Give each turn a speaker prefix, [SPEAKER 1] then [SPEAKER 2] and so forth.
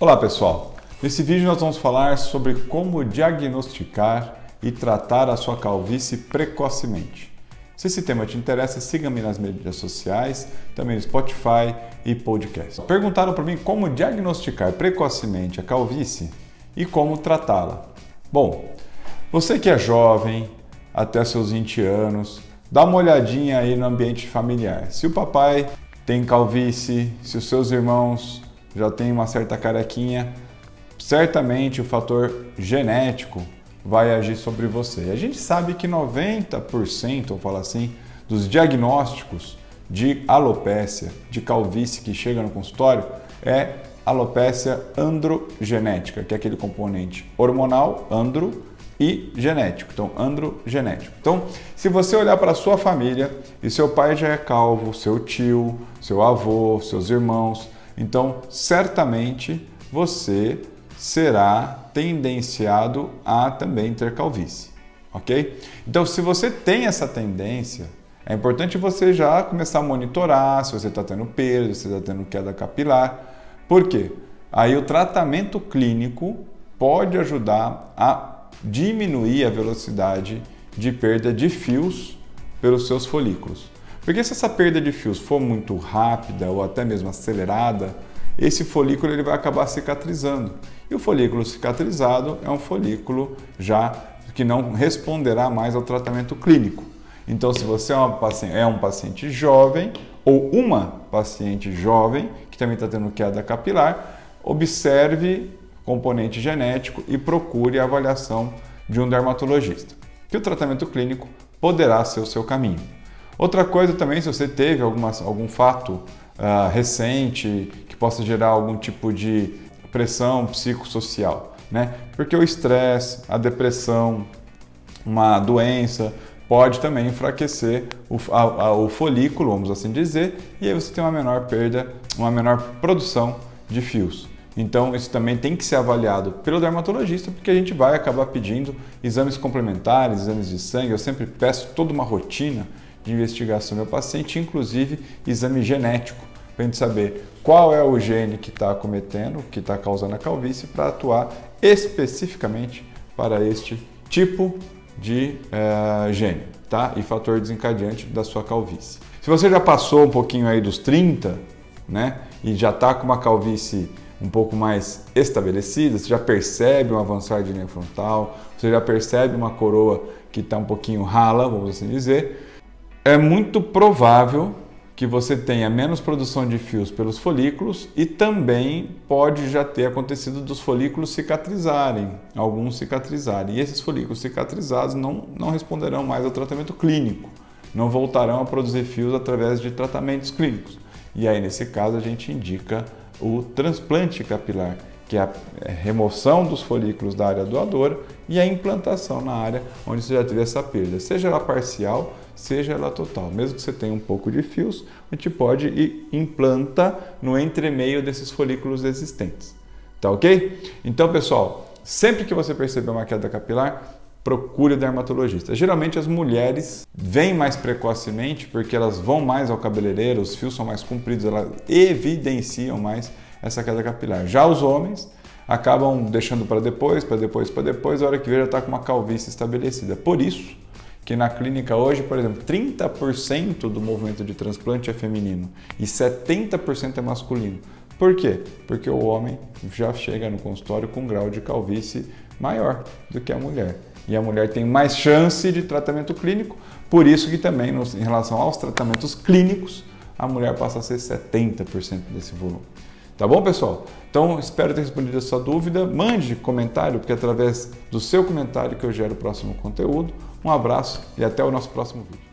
[SPEAKER 1] Olá pessoal, nesse vídeo nós vamos falar sobre como diagnosticar e tratar a sua calvície precocemente. Se esse tema te interessa, siga-me nas mídias sociais, também no Spotify e podcast. Perguntaram para mim como diagnosticar precocemente a calvície e como tratá-la. Bom, você que é jovem, até seus 20 anos, dá uma olhadinha aí no ambiente familiar. Se o papai tem calvície, se os seus irmãos já têm uma certa carequinha, certamente o fator genético vai agir sobre você. A gente sabe que 90%, vou falar assim, dos diagnósticos de alopécia, de calvície que chega no consultório é alopécia androgenética, que é aquele componente hormonal, andro, e genético. Então, androgenético. Então, se você olhar para sua família e seu pai já é calvo, seu tio, seu avô, seus irmãos, então certamente você será tendenciado a também ter calvície, ok? Então, se você tem essa tendência, é importante você já começar a monitorar se você está tendo perda, se está tendo queda capilar. Por quê? Aí o tratamento clínico pode ajudar a diminuir a velocidade de perda de fios pelos seus folículos. Porque se essa perda de fios for muito rápida ou até mesmo acelerada, esse folículo ele vai acabar cicatrizando. E o folículo cicatrizado é um folículo já que não responderá mais ao tratamento clínico. Então, se você é, paciente, é um paciente jovem ou uma paciente jovem que também está tendo queda capilar, observe componente genético e procure a avaliação de um dermatologista, que o tratamento clínico poderá ser o seu caminho. Outra coisa também, se você teve alguma, algum fato uh, recente que possa gerar algum tipo de pressão psicossocial, né? Porque o estresse, a depressão, uma doença pode também enfraquecer o, a, a, o folículo, vamos assim dizer, e aí você tem uma menor perda, uma menor produção de fios. Então, isso também tem que ser avaliado pelo dermatologista, porque a gente vai acabar pedindo exames complementares, exames de sangue. Eu sempre peço toda uma rotina de investigação do meu paciente, inclusive exame genético, para a gente saber qual é o gene que está cometendo, que está causando a calvície, para atuar especificamente para este tipo de uh, gene tá? e fator desencadeante da sua calvície. Se você já passou um pouquinho aí dos 30, né, e já está com uma calvície um pouco mais estabelecida, você já percebe um avançar de linha frontal, você já percebe uma coroa que está um pouquinho rala, vamos assim dizer, é muito provável que você tenha menos produção de fios pelos folículos e também pode já ter acontecido dos folículos cicatrizarem, alguns cicatrizarem. E esses folículos cicatrizados não, não responderão mais ao tratamento clínico, não voltarão a produzir fios através de tratamentos clínicos. E aí, nesse caso, a gente indica o transplante capilar, que é a remoção dos folículos da área doadora e a implantação na área onde você já teve essa perda, seja ela parcial, seja ela total. Mesmo que você tenha um pouco de fios, a gente pode ir implanta no entremeio desses folículos existentes. Tá ok? Então, pessoal, sempre que você perceber uma queda capilar, procure o dermatologista. Geralmente as mulheres vêm mais precocemente porque elas vão mais ao cabeleireiro, os fios são mais compridos, elas evidenciam mais essa queda capilar. Já os homens acabam deixando para depois, para depois, para depois, a hora que vê já está com uma calvície estabelecida. Por isso que na clínica hoje, por exemplo, 30% do movimento de transplante é feminino e 70% é masculino. Por quê? Porque o homem já chega no consultório com um grau de calvície maior do que a mulher e a mulher tem mais chance de tratamento clínico, por isso que também em relação aos tratamentos clínicos, a mulher passa a ser 70% desse volume. Tá bom, pessoal? Então, espero ter respondido a sua dúvida. Mande comentário, porque é através do seu comentário que eu gero o próximo conteúdo. Um abraço e até o nosso próximo vídeo.